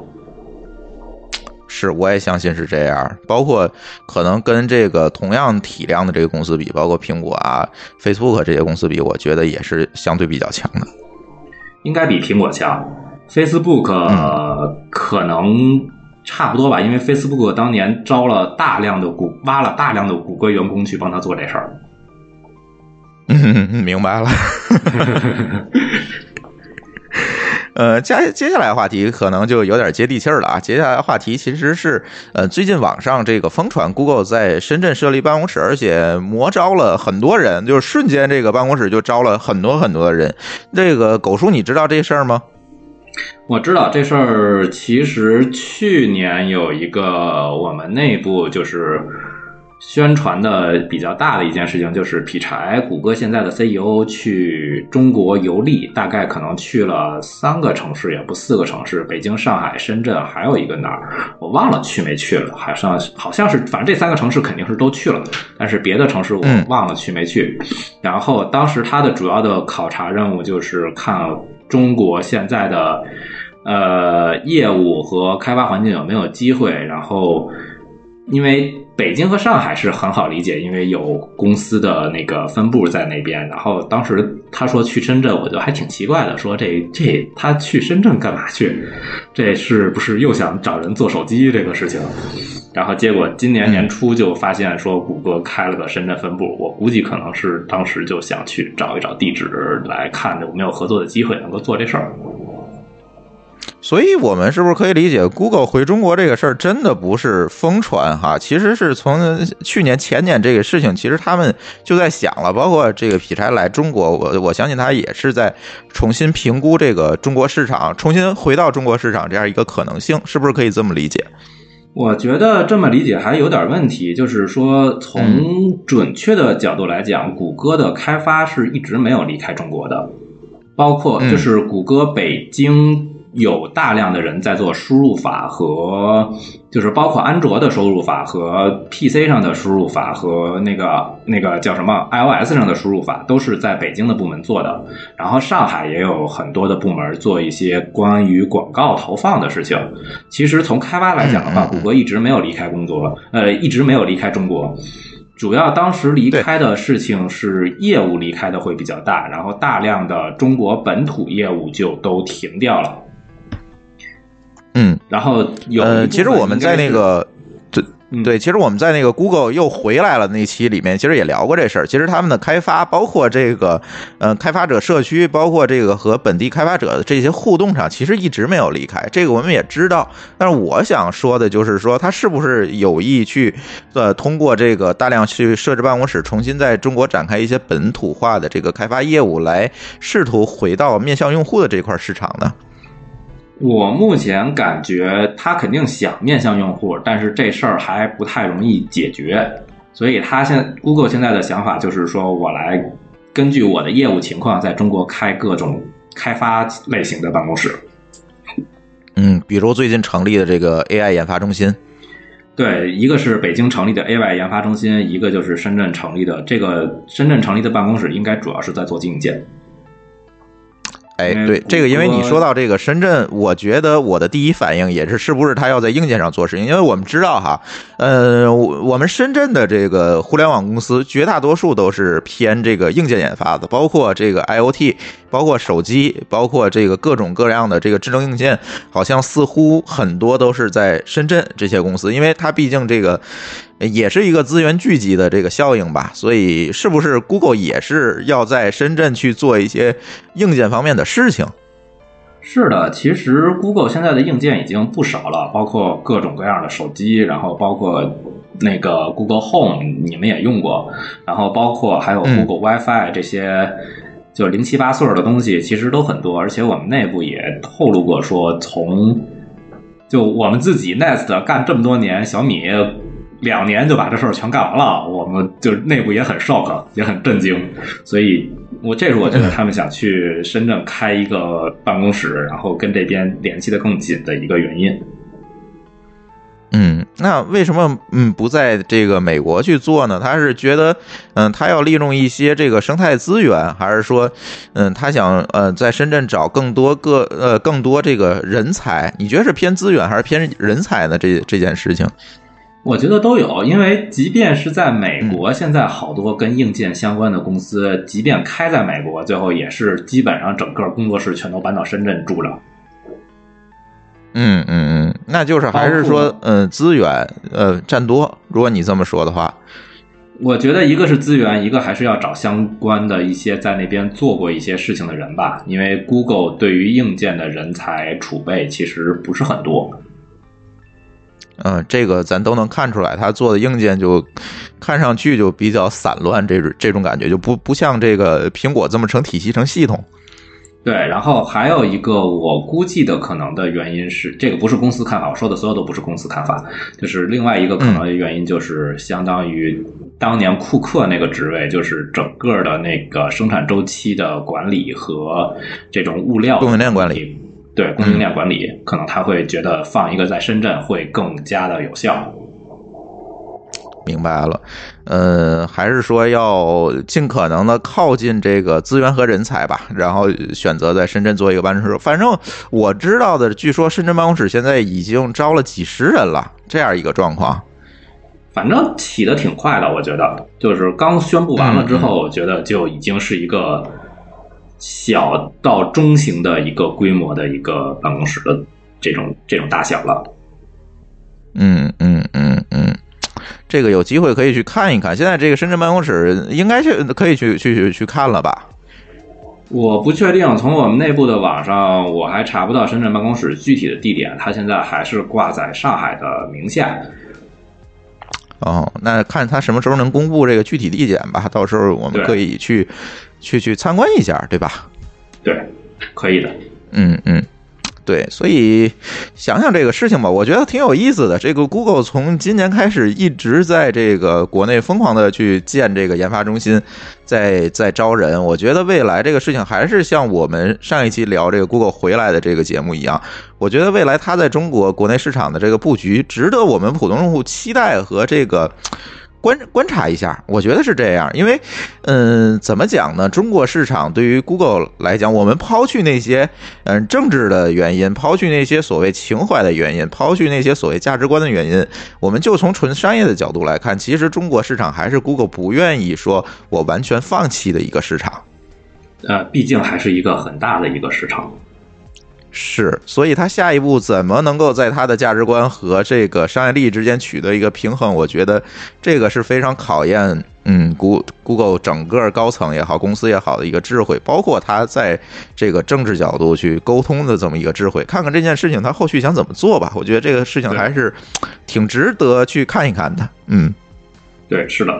是，我也相信是这样。包括可能跟这个同样体量的这个公司比，包括苹果啊、Facebook 这些公司比，我觉得也是相对比较强的。应该比苹果强。Facebook、呃可能差不多吧，因为 Facebook 当年招了大量的谷，挖了大量的谷歌员工去帮他做这事儿。嗯，明白了。*laughs* 呃，接接下来话题可能就有点接地气儿了啊。接下来话题其实是，呃，最近网上这个疯传 Google 在深圳设立办公室，而且魔招了很多人，就是瞬间这个办公室就招了很多很多的人。这个狗叔，你知道这事儿吗？我知道这事儿，其实去年有一个我们内部就是宣传的比较大的一件事情，就是劈柴，谷歌现在的 CEO 去中国游历，大概可能去了三个城市，也不四个城市，北京、上海、深圳，还有一个哪儿，我忘了去没去了，好像好像是，反正这三个城市肯定是都去了，但是别的城市我忘了去没去。然后当时他的主要的考察任务就是看中国现在的呃业务和开发环境有没有机会，然后因为北京和上海是很好理解，因为有公司的那个分部在那边。然后当时他说去深圳，我就还挺奇怪的，说这这他去深圳干嘛去？这是不是又想找人做手机这个事情？然后结果今年年初就发现说谷歌开了个深圳分部，我估计可能是当时就想去找一找地址来看有没有合作的机会能够做这事儿。所以，我们是不是可以理解，Google 回中国这个事儿真的不是疯传哈？其实是从去年、前年这个事情，其实他们就在想了。包括这个劈柴来中国，我我相信他也是在重新评估这个中国市场，重新回到中国市场这样一个可能性，是不是可以这么理解？我觉得这么理解还有点问题，就是说从准确的角度来讲，谷歌的开发是一直没有离开中国的，包括嗯就是谷歌北京有大量的人在做输入法和，就是包括安卓的输入法和 PC 上的输入法和那个那个叫什么 iOS 上的输入法，都是在北京的部门做的。然后上海也有很多的部门做一些关于广告投放的事情。其实从开发来讲的话，谷歌一直没有离开工作，呃，一直没有离开中国。主要当时离开的事情是业务离开的会比较大，然后大量的中国本土业务就都停掉了。嗯，然后有呃，其实我们在那个。对嗯对，其实我们在那个 Google 又回来了那期里面，其实也聊过这事儿。其实他们的开发，包括这个呃开发者社区，包括这个和本地开发者的这些互动上，其实一直没有离开。这个我们也知道。但是我想说的就是说，他是不是有意去呃通过这个大量去设置办公室，重新在中国展开一些本土化的这个开发业务，来试图回到面向用户的这块市场呢？我目前感觉他肯定想面向用户，但是这事儿还不太容易解决，所以他现 Google 现在的想法就是说我来根据我的业务情况，在中国开各种开发类型的办公室。嗯，比如最近成立的这个 AI 研发中心，对，一个是北京成立的 AI 研发中心，一个就是深圳成立的。这个深圳成立的办公室应该主要是在做硬件。哎，对这个，因为你说到这个深圳，我觉得我的第一反应也是，是不是他要在硬件上做事情？因为我们知道哈，呃，我我们深圳的这个互联网公司，绝大多数都是偏这个硬件研发的，包括这个 IOT，包括手机，包括这个各种各样的这个智能硬件，好像似乎很多都是在深圳这些公司，因为它毕竟这个。也是一个资源聚集的这个效应吧，所以是不是 Google 也是要在深圳去做一些硬件方面的事情？是的，其实 Google 现在的硬件已经不少了，包括各种各样的手机，然后包括那个 Google Home，你们也用过，然后包括还有嗯 Google WiFi 这些，就零七八碎儿的东西，其实都很多。而且我们内部也透露过说，从就我们自己 Nest 干这么多年，小米两年就把这事儿全干完了，我们就内部也很 shock，也很震惊，所以我这是我觉得他们想去深圳开一个办公室，然后跟这边联系的更紧的一个原因。嗯，那为什么嗯不在这个美国去做呢？他是觉得嗯他要利用一些这个生态资源，还是说嗯他想呃在深圳找更多个呃更多这个人才？你觉得是偏资源还是偏人才呢？这这件事情？我觉得都有，因为即便是在美国，现在好多跟硬件相关的公司，即便开在美国，最后也是基本上整个工作室全都搬到深圳住着。嗯嗯嗯，那就是还是说嗯资源呃占多。如果你这么说的话，我觉得一个是资源，一个还是要找相关的一些在那边做过一些事情的人吧。因为 Google 对于硬件的人才储备其实不是很多。嗯，这个咱都能看出来，他做的硬件就看上去就比较散乱，这种这种感觉就不不像这个苹果这么成体系成系统。对，然后还有一个我估计的可能的原因是，这个不是公司看法，我说的所有都不是公司看法，就是另外一个可能的原因就是相当于当年库克那个职位，就是整个的那个生产周期的管理和这种物料供应链管理。对供应链管理，可能他会觉得放一个在深圳会更加的有效。明白了，呃，还是说要尽可能的靠近这个资源和人才吧，然后选择在深圳做一个办公室。反正我知道的，据说深圳办公室现在已经招了几十人了，这样一个状况。反正起的挺快的，我觉得，就是刚宣布完了之后，我觉得就已经是一个。小到中型的一个规模的一个办公室的这种这种大小了。嗯嗯嗯嗯，这个有机会可以去看一看。现在这个深圳办公室应该是可以去去去去看了吧？我不确定，从我们内部的网上我还查不到深圳办公室具体的地点，它现在还是挂在上海的名下。哦，那看他什么时候能公布这个具体地点吧，到时候我们可以去去去参观一下，对吧？对，可以的。嗯嗯，对，所以想想这个事情吧，我觉得挺有意思的。这个 Google 从今年开始一直在这个国内疯狂的去建这个研发中心，在在招人。我觉得未来这个事情还是像我们上一期聊这个 Google 回来的这个节目一样，我觉得未来它在中国国内市场的这个布局，值得我们普通用户期待和这个。观观察一下，我觉得是这样，因为，嗯，怎么讲呢？中国市场对于 Google 来讲，我们抛去那些嗯政治的原因，抛去那些所谓情怀的原因，抛去那些所谓价值观的原因，我们就从纯商业的角度来看，其实中国市场还是 Google 不愿意说我完全放弃的一个市场。呃，毕竟还是一个很大的一个市场。是，所以他下一步怎么能够在他的价值观和这个商业利益之间取得一个平衡？我觉得这个是非常考验，嗯，Go Google 整个高层也好，公司也好的一个智慧，包括他在这个政治角度去沟通的这么一个智慧。看看这件事情他后续想怎么做吧。我觉得这个事情还是挺值得去看一看的。嗯，对，是的。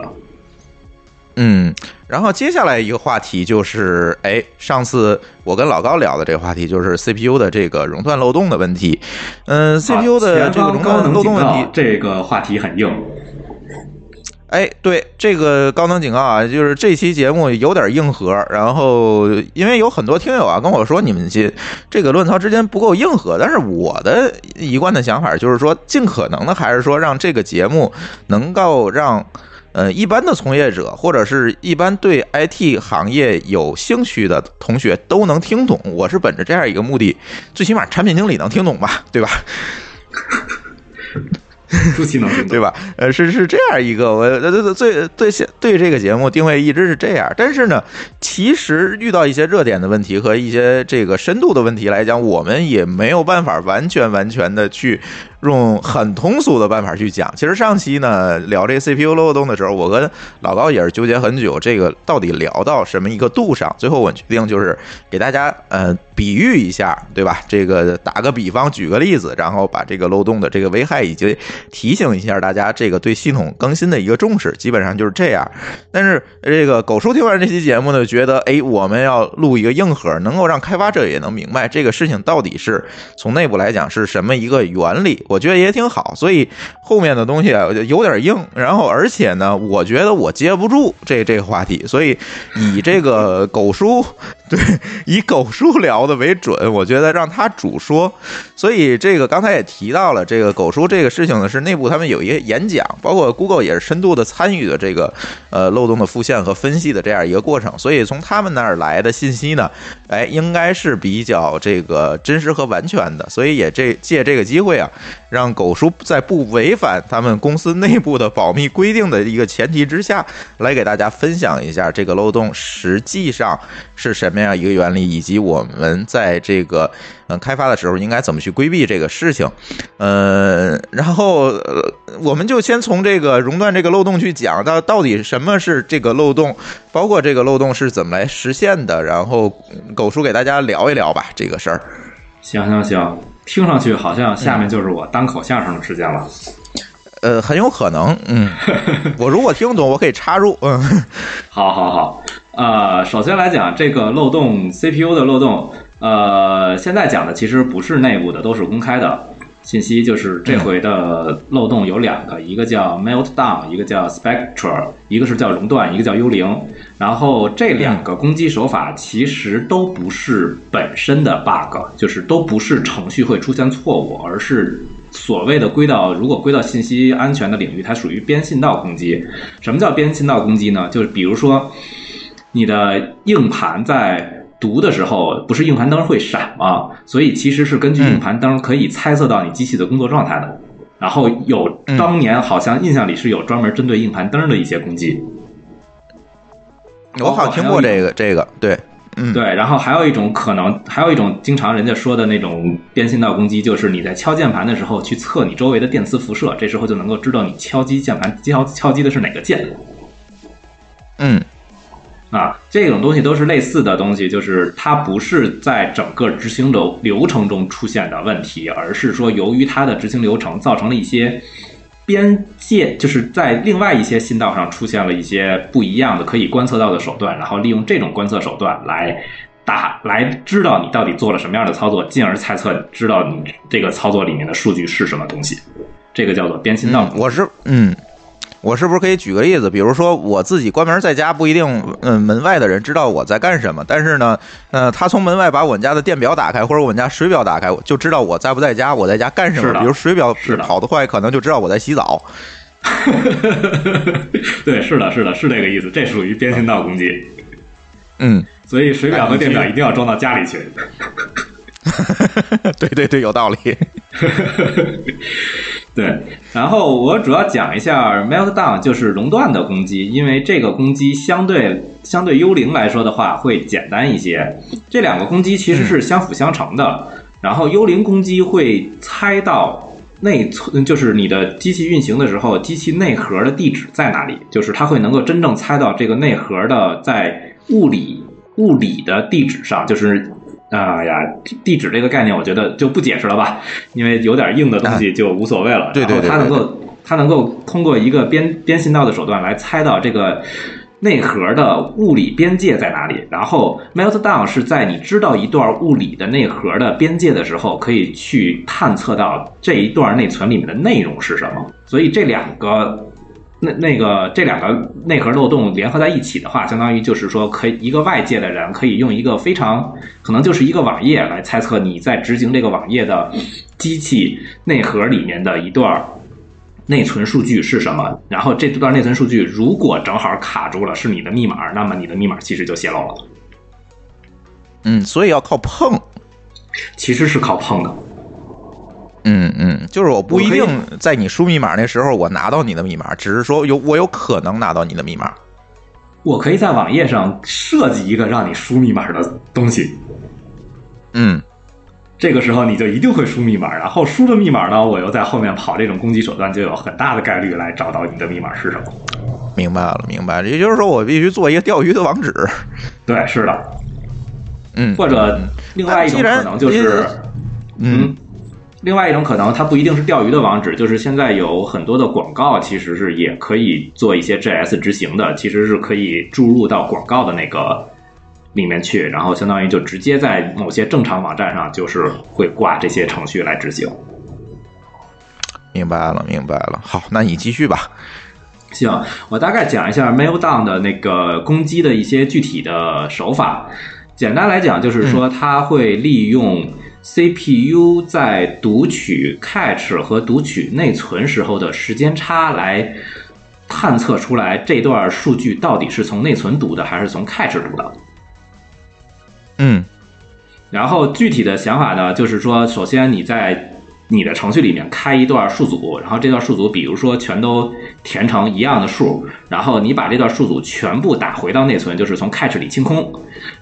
嗯，然后接下来一个话题就是，哎，上次我跟老高聊的这个话题就是 CPU 的这个熔断漏洞的问题。嗯，CPU 的这个熔断漏洞问题，这个话题很硬。哎，对这个高能警告啊，就是这期节目有点硬核。然后，因为有很多听友啊跟我说，你们这这个论槽之间不够硬核。但是我的一贯的想法就是说，尽可能的还是说让这个节目能够让呃一般的从业者或者是一般对 IT 行业有兴趣的同学都能听懂。我是本着这样一个目的，最起码产品经理能听懂吧，对吧？*laughs* 朱奇能听懂对吧？呃，是是这样一个，我对对对对对这个节目定位一直是这样。但是呢，其实遇到一些热点的问题和一些这个深度的问题来讲，我们也没有办法完全完全的去用很通俗的办法去讲。其实上期呢聊这 CPU 漏洞的时候，我跟老高也是纠结很久，这个到底聊到什么一个度上？最后我决定就是给大家呃比喻一下，对吧？这个打个比方，举个例子，然后把这个漏洞的这个危害以及提醒一下大家，这个对系统更新的一个重视，基本上就是这样。但是这个狗叔听完这期节目呢，觉得哎，我们要录一个硬核，能够让开发者也能明白这个事情到底是从内部来讲是什么一个原理，我觉得也挺好。所以后面的东西啊有点硬，然后而且呢，我觉得我接不住这这个话题，所以以这个狗叔对 *laughs* 以狗叔聊的为准，我觉得让他主说。所以这个刚才也提到了，这个狗叔这个事情是内部他们有一个演讲，包括 Google 也是深度的参与的这个呃漏洞的复现和分析的这样一个过程。所以从他们那儿来的信息呢，哎，应该是比较这个真实和完全的。所以也这借这个机会啊，让狗叔在不违反他们公司内部的保密规定的一个前提之下，来给大家分享一下这个漏洞实际上是什么样一个原理，以及我们在这个嗯开发的时候应该怎么去规避这个事情。呃，然后呃，我们就先从这个熔断这个漏洞去讲，到到底什么是这个漏洞，包括这个漏洞是怎么来实现的。然后狗叔给大家聊一聊吧，这个事儿。行行行，听上去好像下面就是我单口相声的时间了。呃，很有可能，嗯，*laughs* 我如果听懂，我可以插入，嗯，好，好，好，呃，首先来讲这个漏洞，CPU 的漏洞，呃，现在讲的其实不是内部的，都是公开的信息。就是这回的漏洞有两个，一个叫 Meltdown，一个叫 Spectre，一个是叫熔断，一个叫幽灵。然后这两个攻击手法其实都不是本身的 bug，就是都不是程序会出现错误，而是。所谓的归到，如果归到信息安全的领域，它属于边信道攻击。什么叫边信道攻击呢？就是比如说，你的硬盘在读的时候，不是硬盘灯会闪吗？所以其实是根据硬盘灯可以猜测到你机器的工作状态的。然后有当年好像印象里是有专门针对硬盘灯的一些攻击。我好像听过这个，这个对。嗯，对，然后还有一种可能，还有一种经常人家说的那种电信道攻击，就是你在敲键盘的时候去测你周围的电磁辐射，这时候就能够知道你敲击键盘敲敲击的是哪个键。嗯，啊，这种东西都是类似的东西，就是它不是在整个执行流流程中出现的问题，而是说由于它的执行流程造成了一些。边界就是在另外一些信道上出现了一些不一样的可以观测到的手段，然后利用这种观测手段来打来知道你到底做了什么样的操作，进而猜测知道你这个操作里面的数据是什么东西。这个叫做边信道。我是嗯。我是不是可以举个例子？比如说我自己关门在家，不一定嗯门外的人知道我在干什么，但是呢，呃，他从门外把我们家的电表打开，或者我们家水表打开，就知道我在不在家，我在家干什么。比如水表跑得快，可能就知道我在洗澡。对，是的，是的，是这个意思，这属于边信道攻击。嗯，所以水表和电表一定要装到家里去。*laughs* 对对对，有道理。*laughs* 对，然后我主要讲一下 Meltdown，就是熔断的攻击，因为这个攻击相对相对幽灵来说的话会简单一些。这两个攻击其实是相辅相成的。然后幽灵攻击会猜到内存，就是你的机器运行的时候，机器内核的地址在哪里，就是它会能够真正猜到这个内核的在物理物理的地址上，就是。啊呀，地址这个概念，我觉得就不解释了吧，因为有点硬的东西就无所谓了。对对对，它能够它能够通过一个编编信道的手段来猜到这个内核的物理边界在哪里，然后 Meltdown 是在你知道一段物理的内核的边界的时候，可以去探测到这一段内存里面的内容是什么。所以这两个那那个这两个内核漏洞联合在一起的话，相当于就是说，可以一个外界的人可以用一个非常可能就是一个网页来猜测你在执行这个网页的机器内核里面的一段内存数据是什么。然后这段内存数据如果正好卡住了是你的密码，那么你的密码其实就泄露了。嗯，所以要靠碰。其实是靠碰的。嗯嗯，就是我不一定在你输密码那时候我拿到你的密码，只是说有我有可能拿到你的密码。我可以在网页上设计一个让你输密码的东西，嗯这个时候你就一定会输密码，然后输的密码呢，我又在后面跑这种攻击手段，就有很大的概率来找到你的密码是什么。明白了，明白了。也就是说，我必须做一个钓鱼的网址。对，是的，嗯，或者另外一种可能就是，嗯，另外一种可能它不一定是钓鱼的网址，就是现在有很多的广告其实是也可以做一些 JS 执行的，其实是可以注入到广告的那个里面去，然后相当于就直接在某些正常网站上就是会挂这些程序来执行。明白了，明白了。好，那你继续吧。行，我大概讲一下 Maildown 的那个攻击的一些具体的手法。简单来讲，就是说它会利用 CPU 在读取 cache 和读取内存时候的时间差来探测出来这段数据到底是从内存读的还是从 cache 读的。嗯然后具体的想法呢，就是说，首先你在你的程序里面开一段数组，然后这段数组，比如说全都填成一样的数，然后你把这段数组全部打回到内存，就是从 cache 里清空。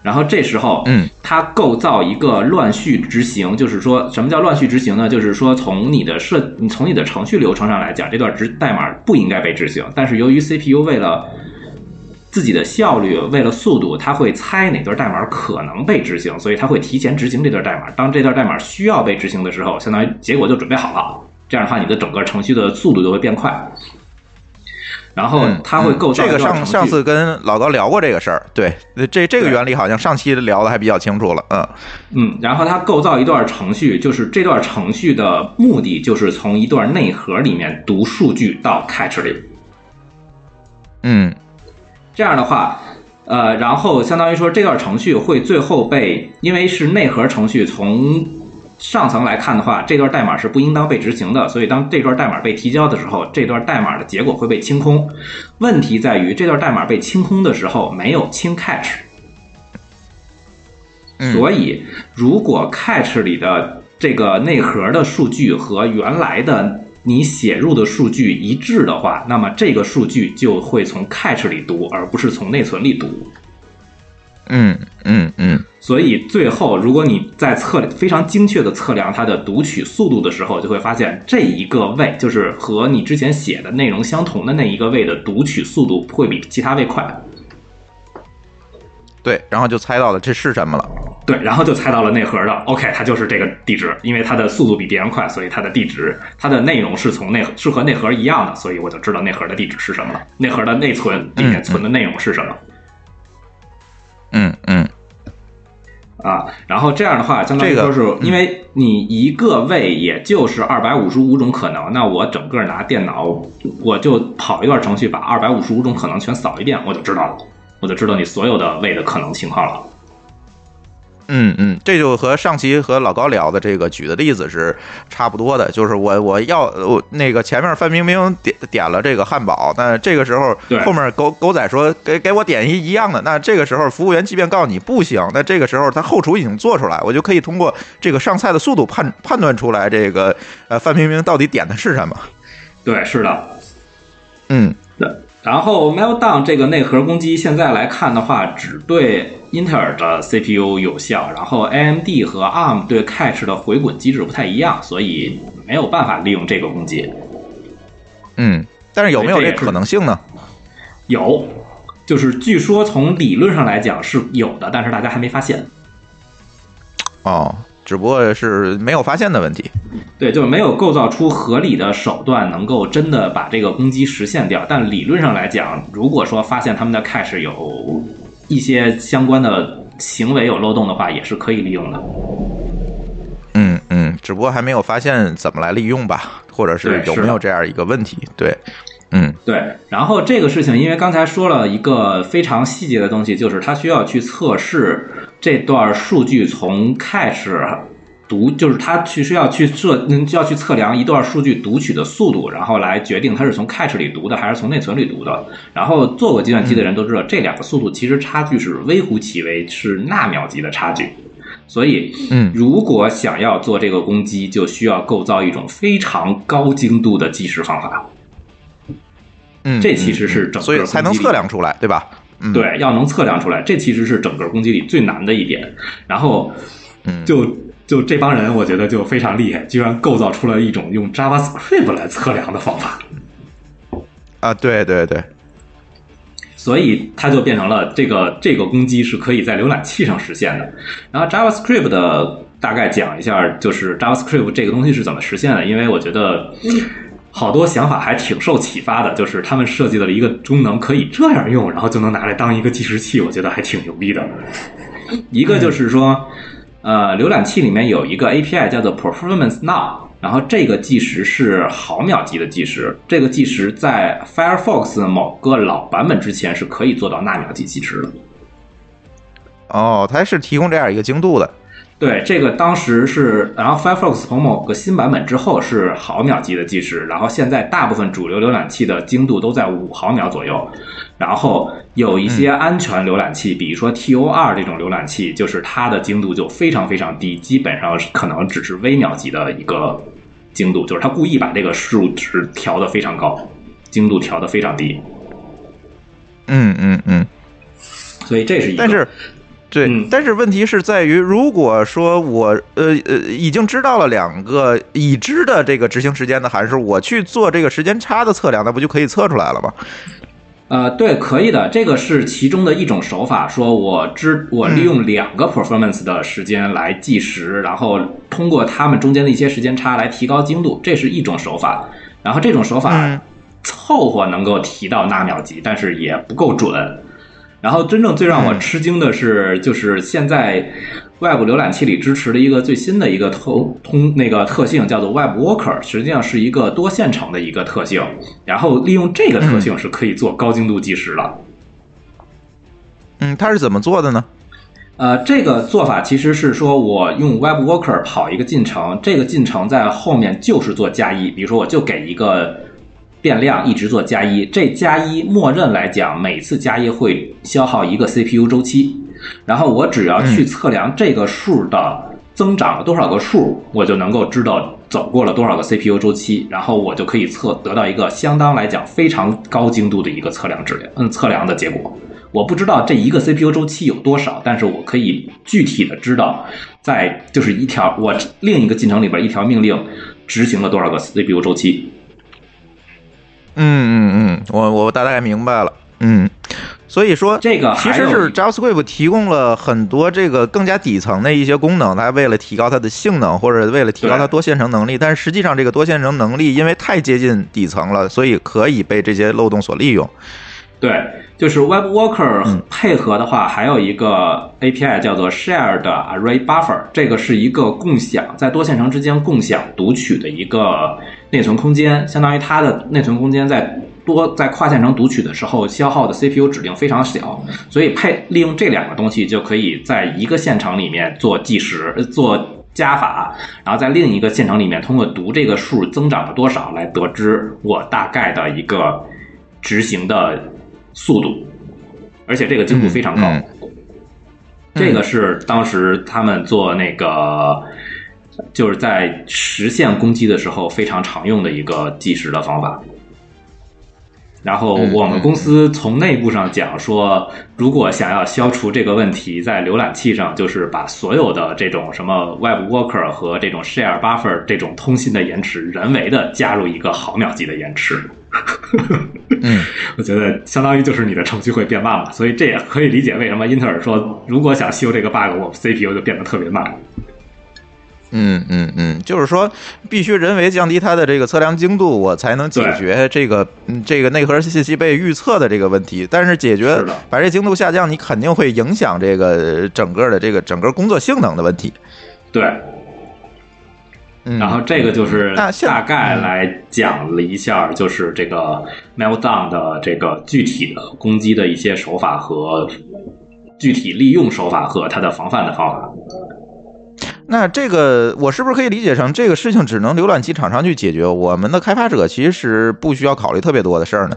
然后这时候，嗯，它构造一个乱序执行，就是说什么叫乱序执行呢？就是说从你的设，你从你的程序流程上来讲，这段执代码不应该被执行，但是由于 CPU 为了自己的效率，为了速度，他会猜哪段代码可能被执行，所以他会提前执行这段代码。当这段代码需要被执行的时候，相当于结果就准备好了。这样的话，你的整个程序的速度就会变快。然后嗯，它会构造嗯这个。上上次跟老高聊过这个事儿，对，这这个原理好像上期聊的还比较清楚了。嗯嗯，然后他构造一段程序，就是这段程序的目的就是从一段内核里面读数据到 cache 里。嗯这样的话，呃，然后相当于说这段程序会最后被，因为是内核程序，从上层来看的话，这段代码是不应当被执行的，所以当这段代码被提交的时候，这段代码的结果会被清空。问题在于这段代码被清空的时候没有清 catch，所以如果 catch 里的这个内核的数据和原来的你写入的数据一致的话，那么这个数据就会从 cache 里读，而不是从内存里读。嗯嗯嗯所以最后，如果你在测非常精确的测量它的读取速度的时候，就会发现这一个位就是和你之前写的内容相同的那一个位的读取速度会比其他位快。对，然后就猜到了这是什么了。对，然后就猜到了内核的，OK，它就是这个地址，因为它的速度比别人快，所以它的地址，它的内容是从内是和内核一样的，所以我就知道内核的地址是什么了，内核的内存里面存的内容是什么。嗯嗯啊，然后这样的话，相当于这个说是因为你一个位也就是二百五十五种可能，那我整个拿电脑我就跑一段程序，把二百五十五种可能全扫一遍，我就知道了，我就知道你所有的位的可能情况了。嗯嗯，这就和上期和老高聊的这个举的例子是差不多的，就是我我要我那个前面范冰冰点点了这个汉堡，那这个时候对后面狗狗仔说给给我点一一样的，那这个时候服务员即便告诉你不行，那这个时候他后厨已经做出来，我就可以通过这个上菜的速度判判断出来这个呃范冰冰到底点的是什么。对，是的。嗯然后 Meltdown 这个内核攻击现在来看的话，只对英特尔的 CPU 有效，然后 AMD 和 ARM 对 cache 的回滚机制不太一样，所以没有办法利用这个攻击。嗯，但是有没有这可能性呢？有，就是据说从理论上来讲是有的，但是大家还没发现。哦，只不过是没有发现的问题。对，就是没有构造出合理的手段，能够真的把这个攻击实现掉。但理论上来讲，如果说发现他们的 cache 有一些相关的行为有漏洞的话，也是可以利用的。嗯嗯，只不过还没有发现怎么来利用吧，或者是有没有这样一个问题？对，嗯对，然后这个事情，因为刚才说了一个非常细节的东西，就是它需要去测试这段数据从 cache 读，就是它其实要去测，嗯，要去测量一段数据读取的速度，然后来决定它是从 cache 里读的还是从内存里读的。然后做过计算机的人都知道，这两个速度其实差距是微乎其微，是纳秒级的差距。所以，嗯如果想要做这个攻击，就需要构造一种非常高精度的计时方法。嗯，这其实是整个所以才能测量出来，对吧？嗯，，对，要能测量出来，这其实是整个攻击里最难的一点。然后，嗯就就这帮人，我觉得就非常厉害，居然构造出了一种用 JavaScript 来测量的方法，啊，对对对，所以它就变成了这个这个攻击是可以在浏览器上实现的。然后 JavaScript 的大概讲一下，就是 JavaScript 这个东西是怎么实现的，因为我觉得。好多想法还挺受启发的，就是他们设计了一个功能可以这样用，然后就能拿来当一个计时器，我觉得还挺牛逼的。一个就是说，呃，浏览器里面有一个 API 叫做 Performance Now，然后这个计时是毫秒级的计时，这个计时在 Firefox 某个老版本之前是可以做到纳秒级计时的。哦，它是提供这样一个精度的，对，这个当时是，然后 Firefox 从某个新版本之后是毫秒级的计时，然后现在大部分主流浏览器的精度都在五毫秒左右，然后有一些安全浏览器，比如说 TOR 这种浏览器，就是它的精度就非常非常低，基本上是可能只是微秒级的一个精度，就是它故意把这个数值调的非常高，精度调的非常低，嗯嗯嗯，所以这是一个。但是。对，嗯但是问题是在于，如果说我呃呃已经知道了两个已知的这个执行时间的函数，我去做这个时间差的测量，那不就可以测出来了吗？呃，对，可以的，这个是其中的一种手法。说我知我利用两个 performance 的时间来计时，然后通过它们中间的一些时间差来提高精度，这是一种手法。然后这种手法嗯凑合能够提到纳秒级，但是也不够准。然后真正最让我吃惊的是，就是现在 Web 浏览器里支持的一个最新的一个通通那个特性，叫做 Web Worker，实际上是一个多线程的一个特性。然后利用这个特性是可以做高精度计时的。嗯，它是怎么做的呢？呃，这个做法其实是说我用 Web Worker 跑一个进程，这个进程在后面就是做加一，比如说我就给一个变量一直做加一，这加一默认来讲，每次加一会消耗一个 CPU 周期，然后我只要去测量这个数的增长了多少个数，我就能够知道走过了多少个 CPU 周期，然后我就可以测得到一个相当来讲非常高精度的一个测量质量，嗯，测量的结果。我不知道这一个 CPU 周期有多少，但是我可以具体的知道，在就是一条我另一个进程里边一条命令执行了多少个 CPU 周期。嗯嗯嗯，我我大概明白了。嗯，所以说这个其实是 JavaScript 提供了很多这个更加底层的一些功能，它为了提高它的性能或者为了提高它多线程能力，但是实际上这个多线程能力因为太接近底层了，所以可以被这些漏洞所利用。对，就是 Web Worker 配合的话，还有一个 API 叫做 Shared Array Buffer，这个是一个共享在多线程之间共享读取的一个内存空间，相当于它的内存空间在多在跨线程读取的时候消耗的 CPU 指令非常小，所以配利用这两个东西就可以在一个线程里面做计时，呃做加法，然后在另一个线程里面通过读这个数增长了多少来得知我大概的一个执行的速度，而且这个精度非常高。嗯这个是当时他们做那个，就是在实现攻击的时候非常常用的一个计时的方法。然后嗯我们公司从内部上讲说，如果想要消除这个问题，在浏览器上就是把所有的这种什么 Web Worker 和这种 Share Buffer 这种通信的延迟，人为的加入一个毫秒级的延迟。嗯，*laughs* 我觉得相当于就是你的程序会变慢嘛，所以这也可以理解为什么英特尔说，如果想修这个 bug，我 CPU 就变得特别慢。嗯嗯嗯，就是说必须人为降低它的这个测量精度，我才能解决这个嗯这个内核信息被预测的这个问题。但是解决是的把这精度下降，你肯定会影响这个整个的这个整个工作性能的问题。对，嗯，然后这个就是大概来讲了一下，就是这个 Meltdown 的这个具体的攻击的一些手法和具体利用手法和它的防范的方法。那这个我是不是可以理解成这个事情只能浏览器厂商去解决？我们的开发者其实不需要考虑特别多的事儿呢？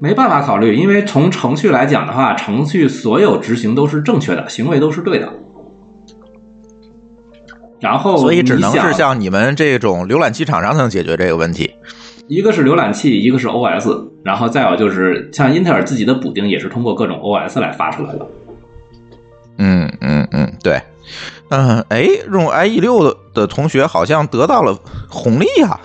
没办法考虑，因为从程序来讲的话，程序所有执行都是正确的，行为都是对的。然后所以只能是像你们这种浏览器厂商才能解决这个问题。一个是浏览器，一个是 OS，然后再有就是像英特尔自己的补丁也是通过各种 OS 来发出来的。嗯嗯嗯，对，嗯、哎，用 IE 六的的同学好像得到了红利啊，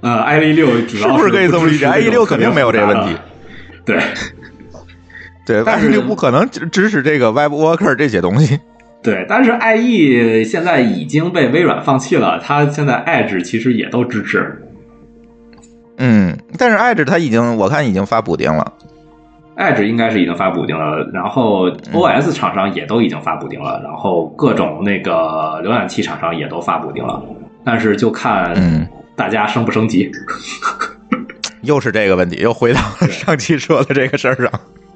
*laughs* 呃，IE 六主要是不是可以这么理解 IE 六肯定没有这个问题对，对但是就不可能支支持这个 Web Worker 这些东西。对，但是 IE 现在已经被微软放弃了，它现在 Edge 其实也都支持。嗯，但是 Edge 它已经我看已经发补丁了。Edge 应该是已经发补丁了，然后嗯 OS 厂商也都已经发补丁了，然后各种那个浏览器厂商也都发补丁了，但是就看嗯大家升不升级。*laughs* 又是这个问题，又回到了上期说的这个事儿上。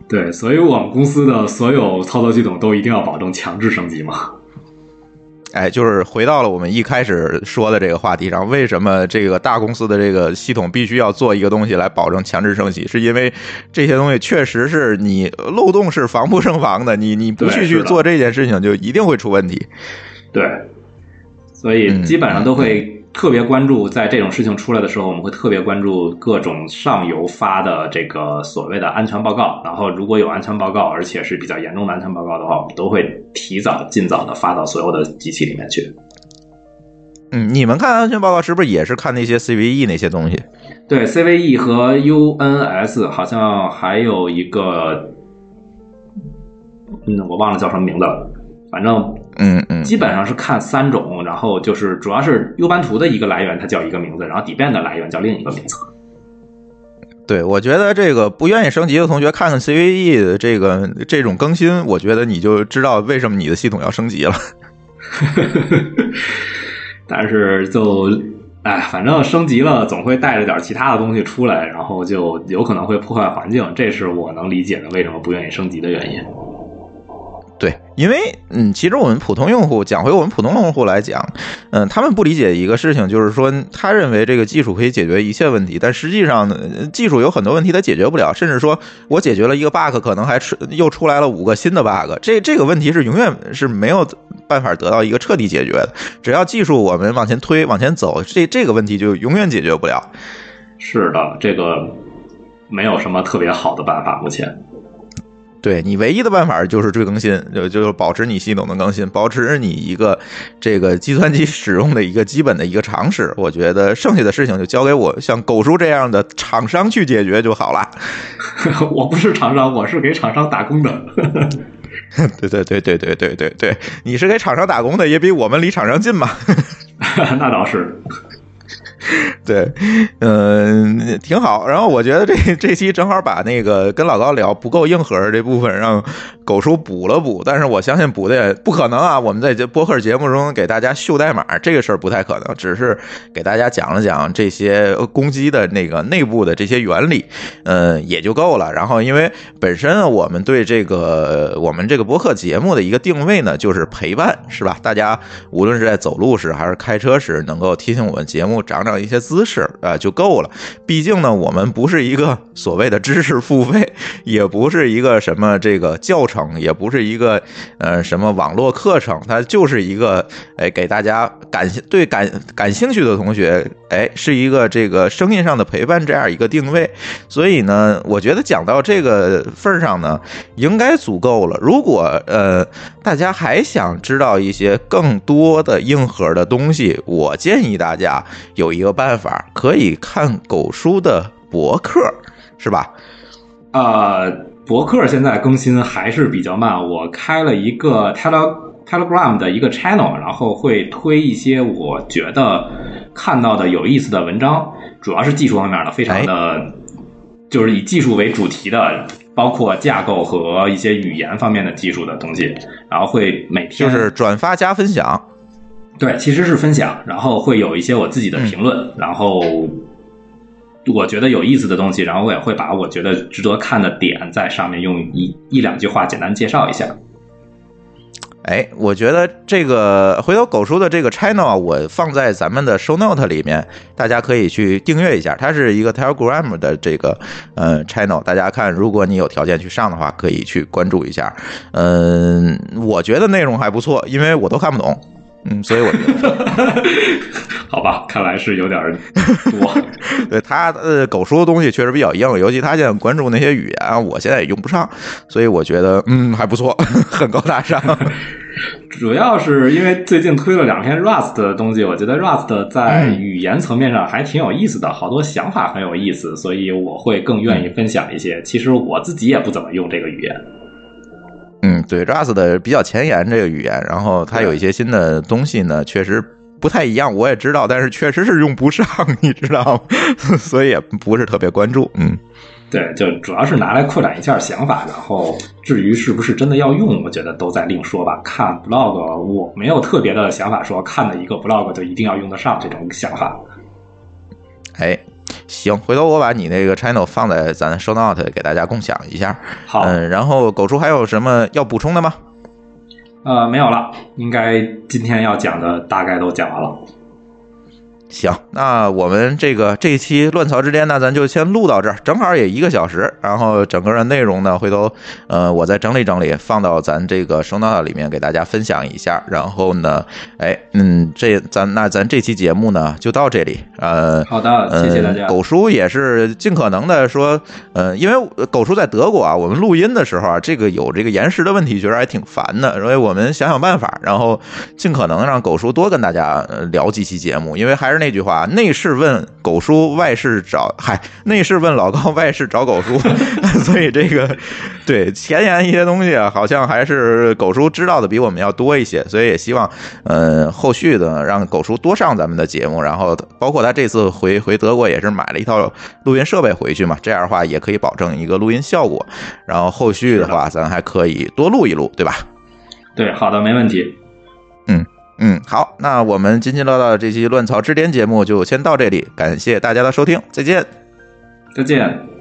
对，所以我们公司的所有操作系统都一定要保证强制升级嘛。哎，就是回到了我们一开始说的这个话题上，为什么这个大公司的这个系统必须要做一个东西来保证强制升级？是因为这些东西确实是你漏洞是防不胜防的，你你不去去做这件事情，就一定会出问题。对，所以嗯基本上都会特别关注，在这种事情出来的时候，我们会特别关注各种上游发的这个所谓的安全报告。然后，如果有安全报告，而且是比较严重的安全报告的话，我们都会提早、尽早的发到所有的机器里面去。嗯，你们看安全报告是不是也是看那些 CVE 那些东西？对，CVE 和 UNS 好像还有一个，嗯，我忘了叫什么名字了，反正嗯嗯，基本上是看三种，然后就是主要是 U 班图的一个来源，它叫一个名字，然后底变的来源叫另一个名字。对，我觉得这个不愿意升级的同学看看 CVE 的这个这种更新，我觉得你就知道为什么你的系统要升级了。*laughs* 但是就，哎，反正升级了，总会带着点其他的东西出来，然后就有可能会破坏环境，这是我能理解的为什么不愿意升级的原因。对，因为嗯，其实我们普通用户讲回我们普通用户来讲，嗯，他们不理解一个事情，就是说他认为这个技术可以解决一切问题，但实际上呢，技术有很多问题它解决不了，甚至说我解决了一个 bug，可能还出又出来了五个新的 bug，这这个问题是永远是没有办法得到一个彻底解决的。只要技术我们往前推、往前走，这这个问题就永远解决不了。是的，这个没有什么特别好的办法，目前。对你唯一的办法就是追更新，就就是保持你系统的更新，保持你一个这个计算机使用的一个基本的一个常识。我觉得剩下的事情就交给我像狗叔这样的厂商去解决就好了。*laughs* 我不是厂商，我是给厂商打工的。*laughs* 对对对对对对对对，你是给厂商打工的，也比我们离厂商近嘛。*laughs* 那倒是。*laughs* 对，嗯，挺好。然后我觉得这这期正好把那个跟老高聊不够硬核这部分让狗叔补了补，但是我相信补的也不可能啊。我们在这播客节目中给大家秀代码这个事儿不太可能，只是给大家讲了讲这些攻击的那个内部的这些原理，嗯，也就够了。然后因为本身我们对这个我们这个播客节目的一个定位呢，就是陪伴，是吧？大家无论是在走路时还是开车时，能够提醒我们节目长长一些姿势啊、就够了。毕竟呢，我们不是一个 *laughs* 所谓的知识付费，也不是一个什么这个教程，也不是一个呃什么网络课程，它就是一个哎给大家感对感感兴趣的同学，哎是一个这个声音上的陪伴这样一个定位。所以呢，我觉得讲到这个份上呢，应该足够了。如果呃大家还想知道一些更多的硬核的东西，我建议大家有一个办法，可以看狗叔的博客，是吧？呃，博客现在更新还是比较慢，我开了一个 Tele Telegram 的一个 channel，然后会推一些我觉得看到的有意思的文章，主要是技术方面的，非常的，就是以技术为主题的，包括架构和一些语言方面的技术的东西，然后会每天就是转发加分享。对，其实是分享，然后会有一些我自己的评论，然后我觉得有意思的东西，然后我也会把我觉得值得看的点在上面用一一两句话简单介绍一下。哎，我觉得这个回头狗叔的这个 channel 啊，我放在咱们的 show note 里面，大家可以去订阅一下。它是一个 Telegram 的这个呃 channel，大家看，如果你有条件去上的话，可以去关注一下。嗯，我觉得内容还不错，因为我都看不懂。嗯，所以我觉得，*laughs* 好吧，看来是有点多。*laughs* 对他呃，狗叔的东西确实比较硬，尤其他现在关注那些语言，我现在也用不上，所以我觉得嗯还不错，*laughs* 很高大上。主要是因为最近推了两篇 Rust 的东西，我觉得 Rust 在语言层面上还挺有意思的，好多想法很有意思，所以我会更愿意分享一些。其实我自己也不怎么用这个语言。嗯，对，Rust 的比较前沿这个语言，然后它有一些新的东西呢，确实不太一样，我也知道，但是确实是用不上，*laughs* 你知道吗？所以也不是特别关注。嗯，对，就主要是拿来扩展一下想法，然后至于是不是真的要用，我觉得都在另说吧。看 blog，我没有特别的想法，说看了一个 blog 就一定要用得上这种想法。哎。行，回头我把你那个 channel 放在咱 show note 给大家共享一下。好，嗯，然后狗叔还有什么要补充的吗？呃，没有了，应该今天要讲的大概都讲完了。行，那我们这个这一期乱草之间呢，咱就先录到这儿，正好也一个小时。然后整个的内容呢，回头呃我再整理整理，放到咱这个收纳里面给大家分享一下。然后呢，哎，嗯，这咱那咱这期节目呢就到这里。呃，好的，谢谢大家。狗叔也是尽可能的说，呃，因为狗叔在德国啊，我们录音的时候啊，这个有这个延时的问题，觉得还挺烦的。所以我们想想办法，然后尽可能让狗叔多跟大家聊几期节目，因为还是。那句话，内事问狗叔，外事找嗨，内事问老高，外事找狗叔。*laughs* 所以这个对前沿一些东西啊，好像还是狗叔知道的比我们要多一些。所以也希望，呃，后续的让狗叔多上咱们的节目。然后包括他这次回回德国也是买了一套录音设备回去嘛，这样的话也可以保证一个录音效果。然后后续的话，咱还可以多录一录，对吧？对，好的，没问题。嗯。好，那我们津津乐道的这期乱草之巅节目就先到这里，感谢大家的收听，再见，再见。